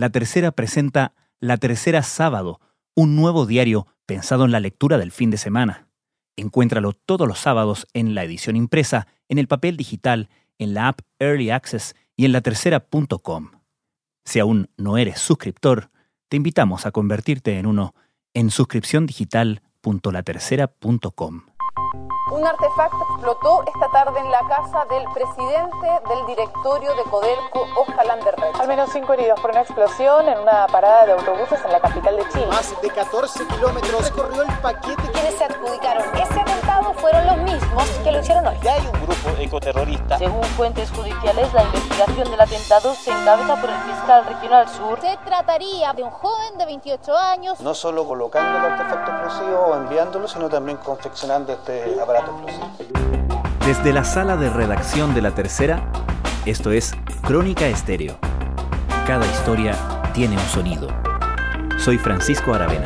La Tercera presenta La Tercera Sábado, un nuevo diario pensado en la lectura del fin de semana. Encuéntralo todos los sábados en la edición impresa, en el papel digital, en la app Early Access y en latercera.com. Si aún no eres suscriptor, te invitamos a convertirte en uno en suscripciondigital.latercera.com. Un artefacto explotó esta tarde en la casa del presidente del directorio de Codelco, Oscar Landerrecht. Al menos cinco heridos por una explosión en una parada de autobuses en la capital de Chile. Más de 14 kilómetros corrió el paquete. Quienes se adjudicaron ese atentado fueron los mismos que lo hicieron hoy. Ya hay un grupo ecoterrorista. Según fuentes judiciales, la investigación del atentado se encabeza por el fiscal regional sur. Se trataría de un joven de 28 años. No solo colocando el artefacto explosivo o enviándolo, sino también confeccionando este aparato desde la sala de redacción de La Tercera, esto es Crónica Estéreo. Cada historia tiene un sonido. Soy Francisco Aravena.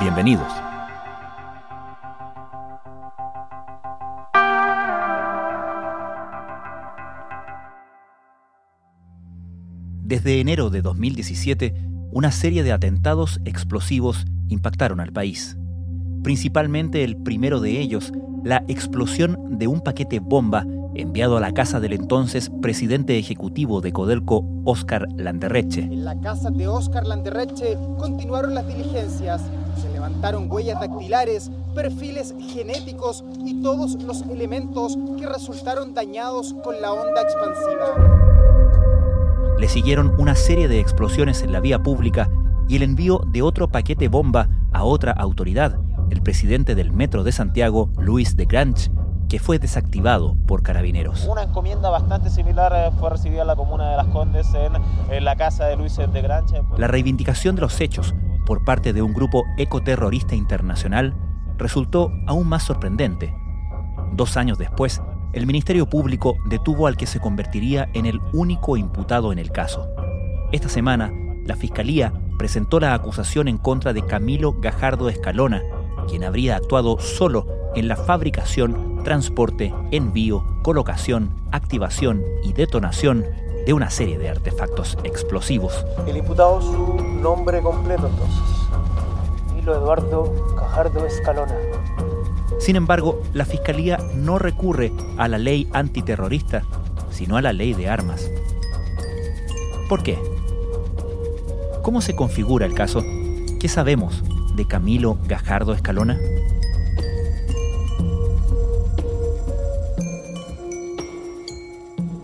Bienvenidos. Desde enero de 2017, una serie de atentados explosivos impactaron al país principalmente el primero de ellos, la explosión de un paquete bomba enviado a la casa del entonces presidente ejecutivo de Codelco, Oscar Landerreche. En la casa de Oscar Landerreche continuaron las diligencias. Se levantaron huellas dactilares, perfiles genéticos y todos los elementos que resultaron dañados con la onda expansiva. Le siguieron una serie de explosiones en la vía pública y el envío de otro paquete bomba a otra autoridad, el presidente del Metro de Santiago, Luis de Granch, que fue desactivado por carabineros. Una encomienda bastante similar eh, fue recibida en la comuna de Las Condes en, la casa de Luis de Granch. La reivindicación de los hechos por parte de un grupo ecoterrorista internacional resultó aún más sorprendente. Dos años después, el Ministerio Público detuvo al que se convertiría en el único imputado en el caso. Esta semana, la Fiscalía presentó la acusación en contra de Camilo Gajardo Escalona, quien habría actuado solo en la fabricación, transporte, envío, colocación, activación y detonación de una serie de artefactos explosivos. El imputado su nombre completo entonces. Camilo Eduardo Gajardo Escalona. Sin embargo, la Fiscalía no recurre a la ley antiterrorista, sino a la ley de armas. ¿Por qué? ¿Cómo se configura el caso? ¿Qué sabemos de Camilo Gajardo Escalona?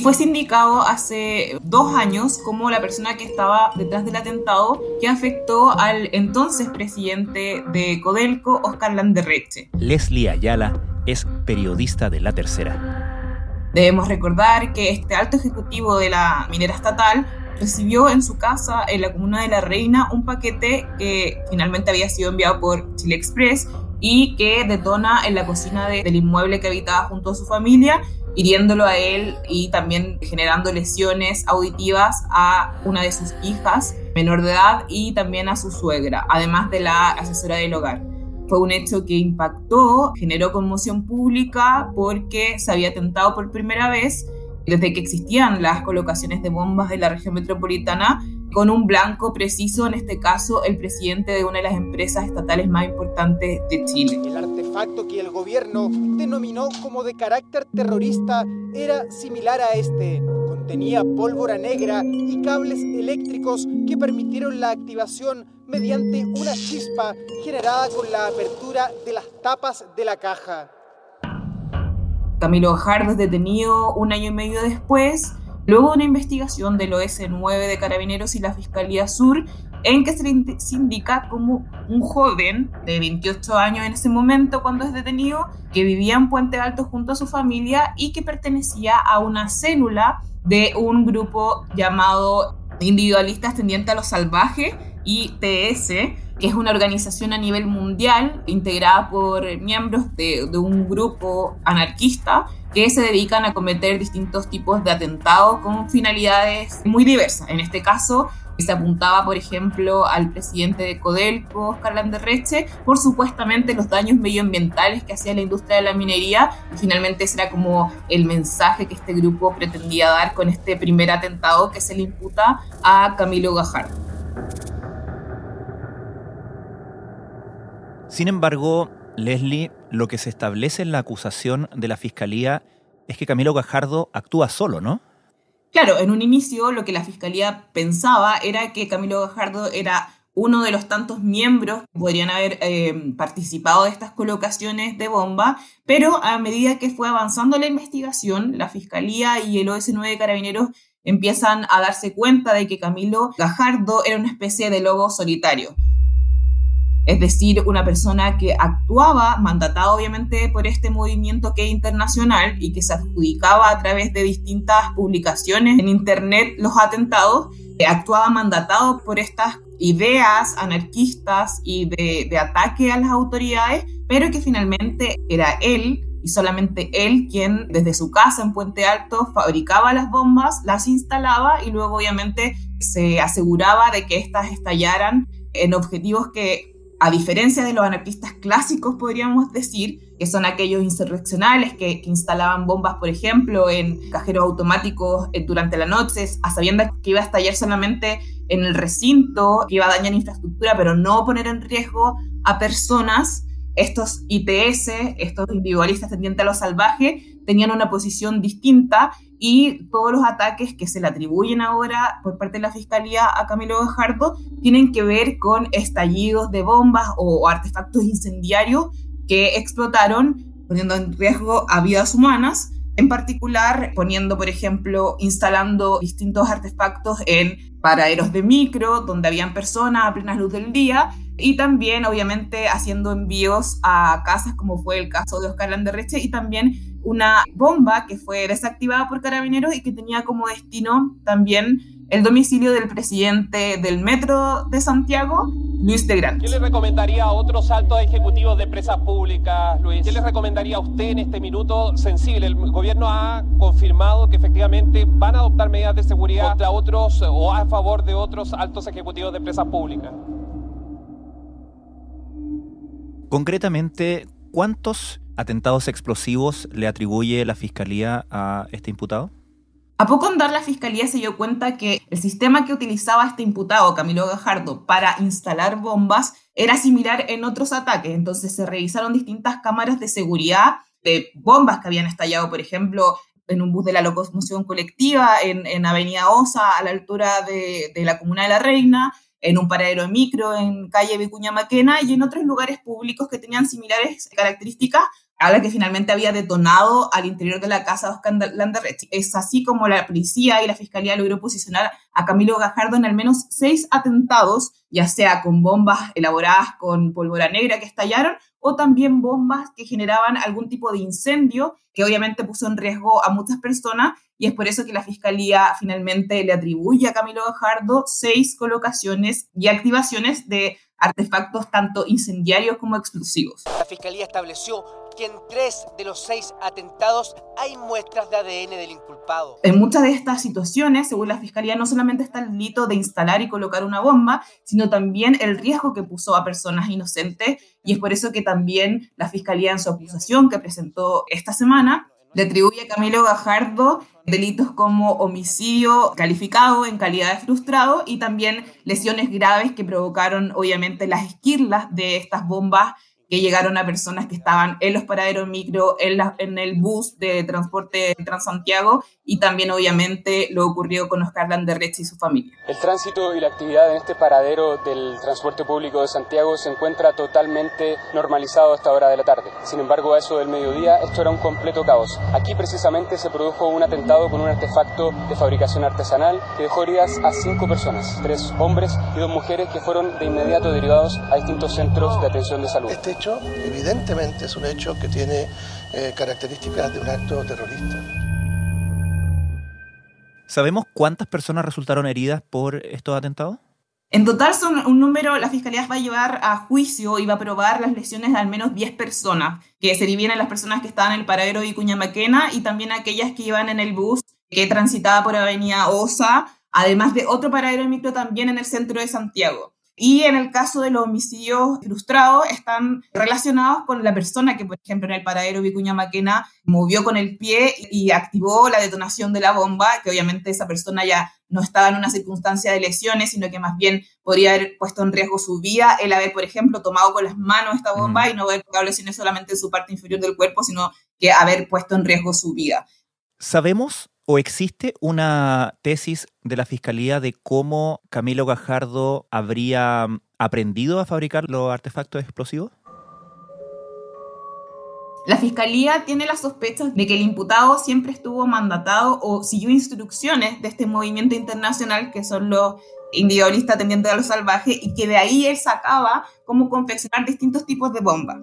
Fue sindicado hace dos años como la persona que estaba detrás del atentado que afectó al entonces presidente de Codelco, Oscar Landerreche. Leslie Ayala es periodista de La Tercera. Debemos recordar que este alto ejecutivo de la minera estatal recibió en su casa, en la comuna de La Reina, un paquete que finalmente había sido enviado por Chile Express y que detona en la cocina del inmueble que habitaba junto a su familia, hiriéndolo a él y también generando lesiones auditivas a una de sus hijas menor de edad y también a su suegra, además de la asesora del hogar. Fue un hecho que impactó, generó conmoción pública porque se había atentado por primera vez desde que existían las colocaciones de bombas en la región metropolitana, con un blanco preciso, en este caso el presidente de una de las empresas estatales más importantes de Chile. El artefacto que el gobierno denominó como de carácter terrorista era similar a este. Contenía pólvora negra y cables eléctricos que permitieron la activación mediante una chispa generada con la apertura de las tapas de la caja. Camilo Gajardo es detenido un año y medio después, luego de una investigación del OS9 de Carabineros y la Fiscalía Sur, en que se le indica como un joven de 28 años en ese momento cuando es detenido, que vivía en Puente Alto junto a su familia y que pertenecía a una célula de un grupo llamado Individualistas Tendiente a lo Salvaje, ITS, que es una organización a nivel mundial integrada por miembros de, un grupo anarquista que se dedican a cometer distintos tipos de atentados con finalidades muy diversas. En este caso, Se apuntaba, por ejemplo, al presidente de Codelco, Oscar Landerreche, por supuestamente los daños medioambientales que hacía la industria de la minería. Y finalmente ese era como el mensaje que este grupo pretendía dar con este primer atentado que se le imputa a Camilo Gajardo. Sin embargo, Leslie, lo que se establece en la acusación de la Fiscalía es que Camilo Gajardo actúa solo, ¿no? Claro, en un inicio lo que la Fiscalía pensaba era que Camilo Gajardo era uno de los tantos miembros que podrían haber eh, participado de estas colocaciones de bomba, pero a medida que fue avanzando la investigación, la Fiscalía y el OS9 de Carabineros empiezan a darse cuenta de que Camilo Gajardo era una especie de lobo solitario es decir, una persona que actuaba, mandatada obviamente por este movimiento que es internacional y que se adjudicaba a través de distintas publicaciones en Internet los atentados, eh, actuaba mandatado por estas ideas anarquistas y de, de ataque a las autoridades, pero que finalmente era él y solamente él quien desde su casa en Puente Alto fabricaba las bombas, las instalaba y luego obviamente se aseguraba de que éstas estallaran en objetivos que a diferencia de los anarquistas clásicos, podríamos decir, que son aquellos insurreccionales que, instalaban bombas, por ejemplo, en cajeros automáticos eh, durante la noche, a sabiendas que iba a estallar solamente en el recinto, que iba a dañar infraestructura, pero no poner en riesgo a personas. Estos ITS, estos individualistas tendientes a lo salvaje, tenían una posición distinta y todos los ataques que se le atribuyen ahora por parte de la Fiscalía a Camilo Gajardo tienen que ver con estallidos de bombas o, artefactos incendiarios que explotaron poniendo en riesgo a vidas humanas, en particular poniendo, por ejemplo, instalando distintos artefactos en paraderos de micro, donde habían personas a plena luz del día, y también, obviamente, haciendo envíos a casas, como fue el caso de Oscar Landerreche, y también una bomba que fue desactivada por carabineros y que tenía como destino también el domicilio del presidente del Metro de Santiago, Luis de Grande. ¿Qué le recomendaría a otros altos ejecutivos de empresas públicas, Luis? ¿Qué le recomendaría a usted en este minuto sensible? El gobierno ha confirmado que efectivamente van a adoptar medidas de seguridad contra otros o a favor de otros altos ejecutivos de empresas públicas. Concretamente, ¿cuántos atentados explosivos le atribuye la Fiscalía a este imputado? A poco andar la Fiscalía se dio cuenta que el sistema que utilizaba este imputado, Camilo Gajardo, para instalar bombas era similar en otros ataques. Entonces se revisaron distintas cámaras de seguridad de bombas que habían estallado, por ejemplo, en un bus de la locomoción colectiva en, Avenida Osa, a la altura de, de la Comuna de la Reina, en un paradero de micro en calle Vicuña Maquena y en otros lugares públicos que tenían similares características a la que finalmente había detonado al interior de la casa de Oscar Landerrechi. Es así como la policía y la fiscalía logró posicionar a Camilo Gajardo en al menos seis atentados, ya sea con bombas elaboradas con pólvora negra que estallaron o también bombas que generaban algún tipo de incendio que obviamente puso en riesgo a muchas personas y es por eso que la Fiscalía finalmente le atribuye a Camilo Gajardo seis colocaciones y activaciones de artefactos tanto incendiarios como explosivos. La Fiscalía estableció que en tres de los seis atentados hay muestras de ADN del inculpado. En muchas de estas situaciones, según la Fiscalía, no solamente está el delito de instalar y colocar una bomba, sino también el riesgo que puso a personas inocentes y es por eso que también la Fiscalía en su acusación que presentó esta semana le atribuye a Camilo Gajardo delitos como homicidio calificado en calidad de frustrado y también lesiones graves que provocaron obviamente las esquirlas de estas bombas que llegaron a personas que estaban en los paraderos micro, en, en el bus de transporte Transantiago y también obviamente lo ocurrió con Oscar Landerreche y su familia. El tránsito y la actividad en este paradero del transporte público de Santiago se encuentra totalmente normalizado a esta hora de la tarde. Sin embargo, a eso del mediodía esto era un completo caos. Aquí precisamente se produjo un atentado con un artefacto de fabricación artesanal que dejó heridas a cinco personas, tres hombres y dos mujeres que fueron de inmediato derivados a distintos centros de atención de salud. Este hecho evidentemente es un hecho que tiene eh, características de un acto terrorista. ¿Sabemos cuántas personas resultaron heridas por estos atentados? En total son un número, la Fiscalía va a llevar a juicio y va a probar las lesiones de al menos 10 personas, que se dividen las personas que estaban en el paradero de Vicuña Maquena y también aquellas que iban en el bus que transitaba por Avenida Osa además de otro paradero de micro también en el centro de Santiago. Y en el caso de los homicidios frustrados, están relacionados con la persona que, por ejemplo, en el paradero Vicuña Maquena movió con el pie y activó la detonación de la bomba, que obviamente esa persona ya no estaba en una circunstancia de lesiones, sino que más bien podría haber puesto en riesgo su vida, el haber, por ejemplo, tomado con las manos esta bomba y no haber provocado lesiones solamente en su parte inferior del cuerpo, sino que haber puesto en riesgo su vida. ¿Sabemos ¿O existe una tesis de la Fiscalía de cómo Camilo Gajardo habría mm, aprendido a fabricar los artefactos explosivos? La Fiscalía tiene la sospecha de que el imputado siempre estuvo mandatado o siguió instrucciones de este movimiento internacional que son los individualistas tendientes a lo salvaje y que de ahí él sacaba cómo confeccionar distintos tipos de bombas.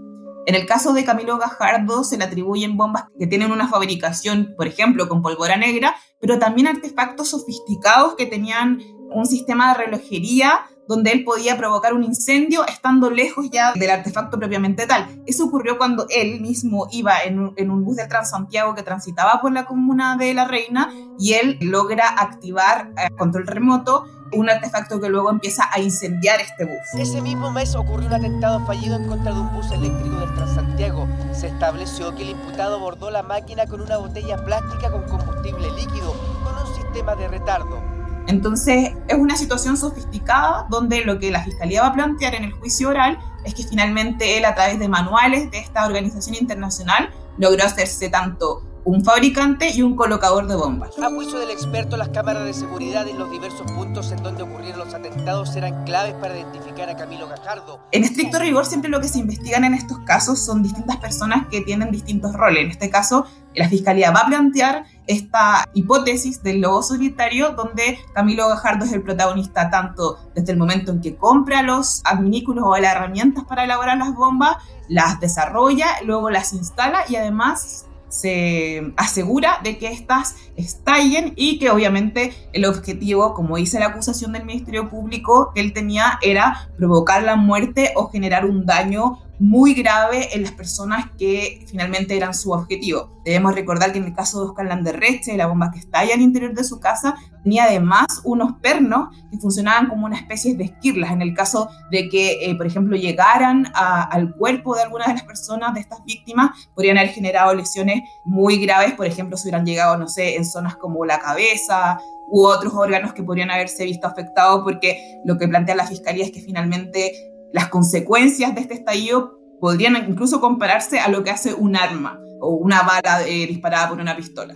En el caso de Camilo Gajardo se le atribuyen bombas que tienen una fabricación, por ejemplo, con pólvora negra, pero también artefactos sofisticados que tenían un sistema de relojería donde él podía provocar un incendio estando lejos ya del artefacto propiamente tal. Eso ocurrió cuando él mismo iba en un, bus de Transantiago que transitaba por la comuna de La Reina y él logra activar a control remoto un artefacto que luego empieza a incendiar este bus. Ese mismo mes ocurrió un atentado fallido en contra de un bus eléctrico del Transantiago. Se estableció que el imputado abordó la máquina con una botella plástica con combustible líquido, con un sistema de retardo. Entonces, es una situación sofisticada donde lo que la Fiscalía va a plantear en el juicio oral es que finalmente él, a través de manuales de esta organización internacional, logró hacerse tanto un fabricante y un colocador de bombas. A juicio del experto, las cámaras de seguridad en los diversos puntos en donde ocurrieron los atentados eran claves para identificar a Camilo Gajardo. En estricto rigor, siempre lo que se investigan en estos casos son distintas personas que tienen distintos roles. En este caso, la Fiscalía va a plantear esta hipótesis del lobo solitario donde Camilo Gajardo es el protagonista tanto desde el momento en que compra los adminículos o las herramientas para elaborar las bombas, las desarrolla, luego las instala y además se asegura de que éstas estallen y que obviamente el objetivo, como dice la acusación del Ministerio Público que él tenía, era provocar la muerte o generar un daño muy grave en las personas que finalmente eran su objetivo. Debemos recordar que en el caso de Oscar Landerreche, la bomba que estalla al interior de su casa, tenía además unos pernos que funcionaban como una especie de esquirlas. En el caso de que, eh, por ejemplo, llegaran al cuerpo de alguna de las personas, de estas víctimas, podrían haber generado lesiones muy graves, por ejemplo, si hubieran llegado, no sé, en zonas como la cabeza, u otros órganos que podrían haberse visto afectados, porque lo que plantea la Fiscalía es que finalmente las consecuencias de este estallido podrían incluso compararse a lo que hace un arma o una bala eh, disparada por una pistola.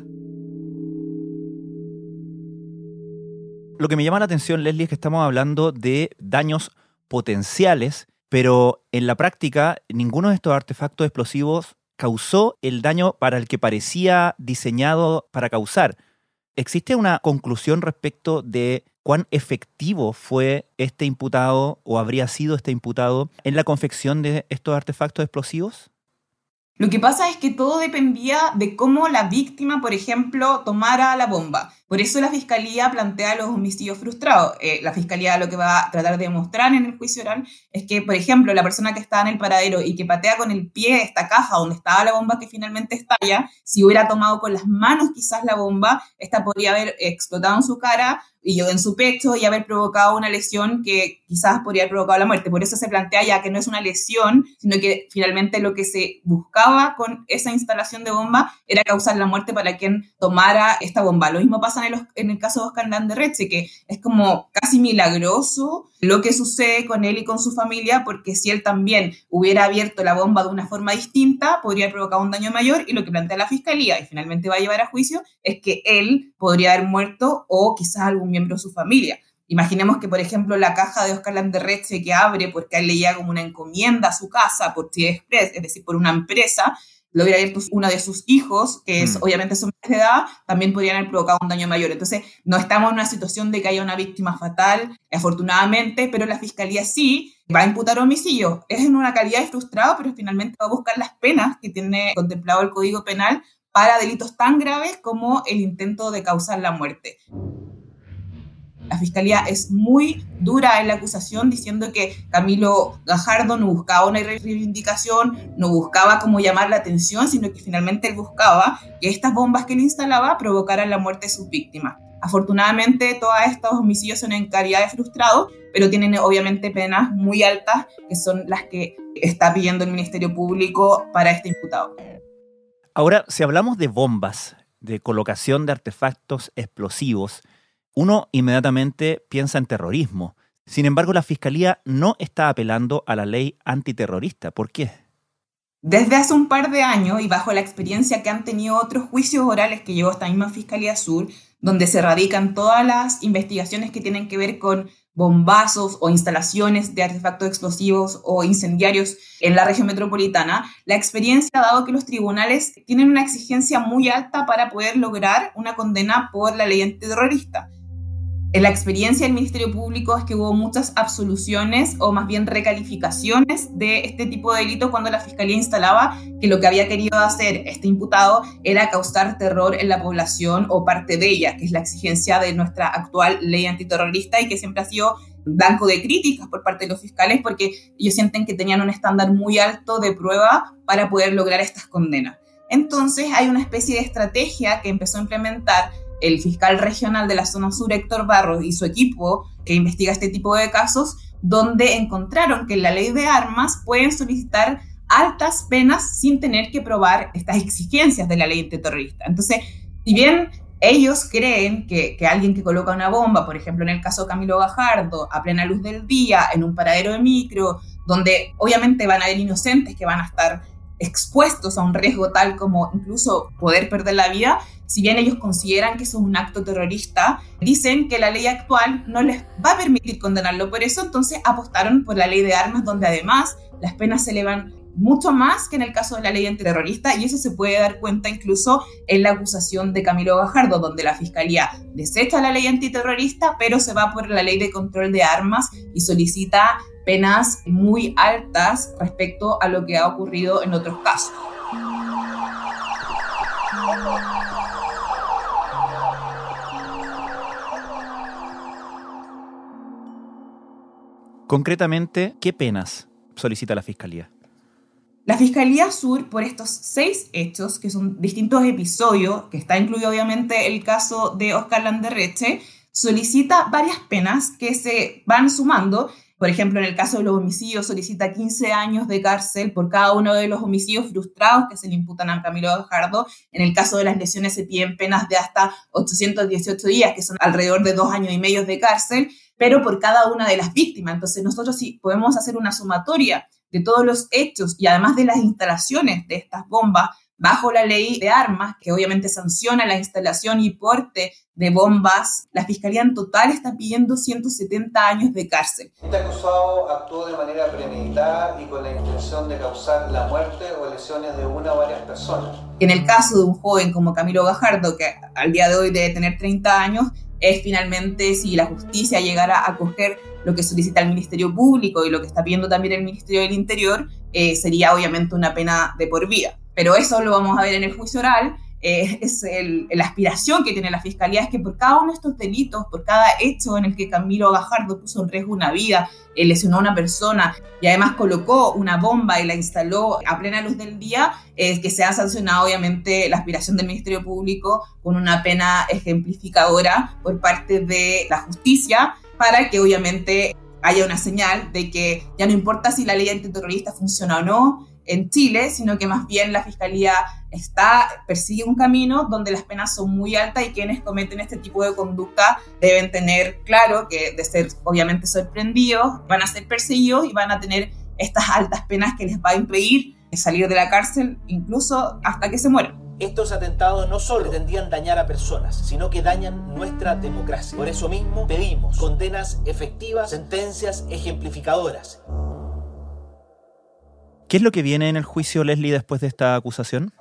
Lo que me llama la atención, Leslie, es que estamos hablando de daños potenciales, pero en la práctica ninguno de estos artefactos explosivos causó el daño para el que parecía diseñado para causar. ¿Existe una conclusión respecto de cuán efectivo fue este imputado o habría sido este imputado en la confección de estos artefactos explosivos? Lo que pasa es que todo dependía de cómo la víctima, por ejemplo, tomara la bomba. Por eso la fiscalía plantea los homicidios frustrados. Eh, la fiscalía lo que va a tratar de demostrar en el juicio oral es que, por ejemplo, la persona que está en el paradero y que patea con el pie esta caja donde estaba la bomba que finalmente estalla, si hubiera tomado con las manos quizás la bomba, esta podría haber explotado en su cara y en su pecho y haber provocado una lesión que quizás podría haber provocado la muerte. Por eso se plantea ya que no es una lesión, sino que finalmente lo que se buscaba con esa instalación de bomba era causar la muerte para quien tomara esta bomba. Lo mismo pasa en en el caso de Oscar Landerreche, que es como casi milagroso lo que sucede con él y con su familia, porque si él también hubiera abierto la bomba de una forma distinta, podría provocar un daño mayor y lo que plantea la fiscalía y finalmente va a llevar a juicio es que él podría haber muerto o quizás algún miembro de su familia. Imaginemos que, por ejemplo, la caja de Oscar Landerreche que abre porque él le llega como una encomienda a su casa por Express, es decir, por una empresa, lo hubiera abierto uno de sus hijos, que es, mm. obviamente son menores de edad, también podrían haber provocado un daño mayor. Entonces, no estamos en una situación de que haya una víctima fatal, afortunadamente, pero la fiscalía sí va a imputar homicidio. Es en una calidad de frustrado, pero finalmente va a buscar las penas que tiene contemplado el Código Penal para delitos tan graves como el intento de causar la muerte. La fiscalía es muy dura en la acusación diciendo que Camilo Gajardo no buscaba una reivindicación, no buscaba como llamar la atención, sino que finalmente él buscaba que estas bombas que él instalaba provocaran la muerte de sus víctimas. Afortunadamente, todos estos homicidios son en calidad de frustrado, pero tienen obviamente penas muy altas, que son las que está pidiendo el Ministerio Público para este imputado. Ahora, si hablamos de bombas, de colocación de artefactos explosivos, uno inmediatamente piensa en terrorismo. Sin embargo, la Fiscalía no está apelando a la ley antiterrorista. ¿Por qué? Desde hace un par de años y bajo la experiencia que han tenido otros juicios orales que llevó esta misma Fiscalía Sur, donde se radican todas las investigaciones que tienen que ver con bombazos o instalaciones de artefactos explosivos o incendiarios en la región metropolitana, la experiencia ha dado que los tribunales tienen una exigencia muy alta para poder lograr una condena por la ley antiterrorista la experiencia del Ministerio Público es que hubo muchas absoluciones o más bien recalificaciones de este tipo de delito cuando la Fiscalía instalaba que lo que había querido hacer este imputado era causar terror en la población o parte de ella, que es la exigencia de nuestra actual ley antiterrorista y que siempre ha sido blanco de críticas por parte de los fiscales porque ellos sienten que tenían un estándar muy alto de prueba para poder lograr estas condenas. Entonces hay una especie de estrategia que empezó a implementar el fiscal regional de la zona sur, Héctor Barros, y su equipo que investiga este tipo de casos, donde encontraron que en la ley de armas pueden solicitar altas penas sin tener que probar estas exigencias de la ley antiterrorista. Entonces, si bien ellos creen que, que, alguien que coloca una bomba, por ejemplo en el caso de Camilo Gajardo, a plena luz del día, en un paradero de micro, donde obviamente van a haber inocentes que van a estar expuestos a un riesgo tal como incluso poder perder la vida, si bien ellos consideran que eso es un acto terrorista, dicen que la ley actual no les va a permitir condenarlo. Por eso, entonces apostaron por la ley de armas donde además las penas se elevan mucho más que en el caso de la ley antiterrorista y eso se puede dar cuenta incluso en la acusación de Camilo Gajardo, donde la Fiscalía desecha la ley antiterrorista, pero se va por la ley de control de armas y solicita penas muy altas respecto a lo que ha ocurrido en otros casos. Concretamente, ¿qué penas solicita la Fiscalía? La Fiscalía Sur, por estos seis hechos, que son distintos episodios, que está incluido obviamente el caso de Oscar Landerreche, solicita varias penas que se van sumando. Por ejemplo, en el caso de los homicidios, solicita 15 años de cárcel por cada uno de los homicidios frustrados que se le imputan a Camilo Gajardo. En el caso de las lesiones se piden penas de hasta 818 días, que son alrededor de dos años y medio de cárcel pero por cada una de las víctimas. Entonces nosotros sí podemos hacer una sumatoria de todos los hechos y además de las instalaciones de estas bombas bajo la ley de armas, que obviamente sanciona la instalación y porte de bombas, la Fiscalía en total está pidiendo 170 años de cárcel. Este acusado actuó de manera premeditada y con la intención de causar la muerte o lesiones de una o varias personas. En el caso de un joven como Camilo Gajardo, que al día de hoy debe tener 30 años, es finalmente si la justicia llegara a acoger lo que solicita el Ministerio Público y lo que está pidiendo también el Ministerio del Interior, eh, sería obviamente una pena de por vida. Pero eso lo vamos a ver en el juicio oral eh, es la aspiración que tiene la Fiscalía, es que por cada uno de estos delitos, por cada hecho en el que Camilo Gajardo puso en riesgo una vida, eh, lesionó a una persona y además colocó una bomba y la instaló a plena luz del día, eh, que se ha sancionado obviamente la aspiración del Ministerio Público con una pena ejemplificadora por parte de la justicia para que obviamente haya una señal de que ya no importa si la ley antiterrorista funciona o no, en Chile, sino que más bien la Fiscalía está, persigue un camino donde las penas son muy altas y quienes cometen este tipo de conducta deben tener claro que de ser obviamente sorprendidos, van a ser perseguidos y van a tener estas altas penas que les va a impedir salir de la cárcel incluso hasta que se mueran. Estos atentados no solo pretendían dañar a personas, sino que dañan nuestra democracia. Por eso mismo pedimos condenas efectivas, sentencias ejemplificadoras. ¿Qué es lo que viene en el juicio, Leslie, después de esta acusación?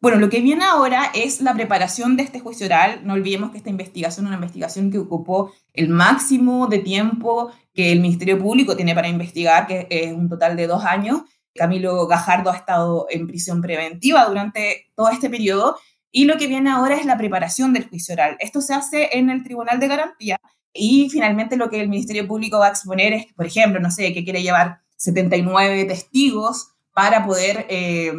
Bueno, lo que viene ahora es la preparación de este juicio oral. No olvidemos que esta investigación es una investigación que ocupó el máximo de tiempo que el Ministerio Público tiene para investigar, que es un total de dos años. Camilo Gajardo ha estado en prisión preventiva durante todo este periodo y lo que viene ahora es la preparación del juicio oral. Esto se hace en el Tribunal de Garantía y finalmente lo que el Ministerio Público va a exponer es, por ejemplo, no sé, que quiere llevar 79 testigos para poder eh,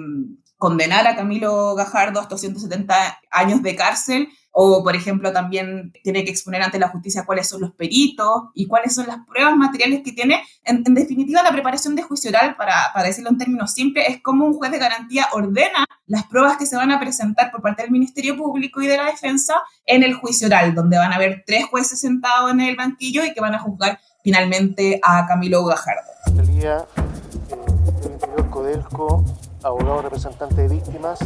condenar a Camilo Gajardo a estos 170 años de cárcel o por ejemplo también tiene que exponer ante la justicia cuáles son los peritos y cuáles son las pruebas materiales que tiene. En, definitiva, la preparación de juicio oral, para, para decirlo en términos simples, es como un juez de garantía ordena las pruebas que se van a presentar por parte del Ministerio Público y de la Defensa en el juicio oral, donde van a haber tres jueces sentados en el banquillo y que van a juzgar finalmente a Camilo Gajardo. Abogado representante de víctimas,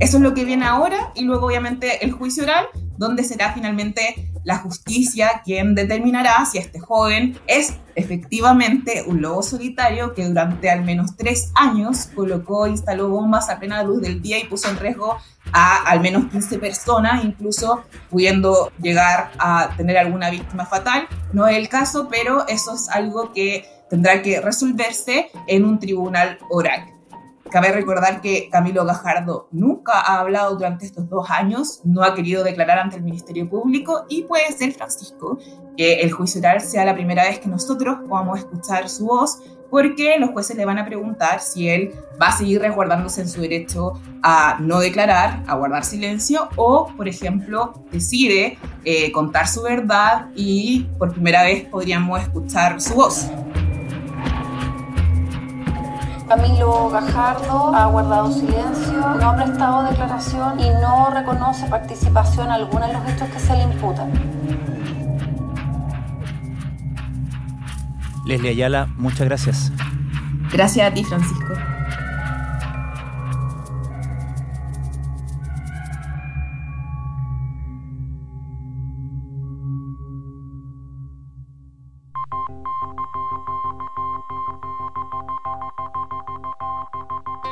eso es lo que viene ahora y luego obviamente el juicio oral, donde será finalmente la justicia quien determinará si este joven es efectivamente un lobo solitario que durante al menos tres años colocó instaló bombas a plena luz del día y puso en riesgo a al menos 15 personas, incluso pudiendo llegar a tener alguna víctima fatal. No es el caso, pero eso es algo que tendrá que resolverse en un tribunal oral. Cabe recordar que Camilo Gajardo nunca ha hablado durante estos dos años, no ha querido declarar ante el Ministerio Público y puede ser, Francisco, que el juicio oral sea la primera vez que nosotros podamos escuchar su voz, porque los jueces le van a preguntar si él va a seguir resguardándose en su derecho a no declarar, a guardar silencio, o, por ejemplo, decide eh, contar su verdad y por primera vez podríamos escuchar su voz. Camilo Gajardo ha guardado silencio, no ha prestado declaración y no reconoce participación alguna en los hechos que se le imputan. Leslie Ayala, muchas gracias. Gracias a ti, Francisco.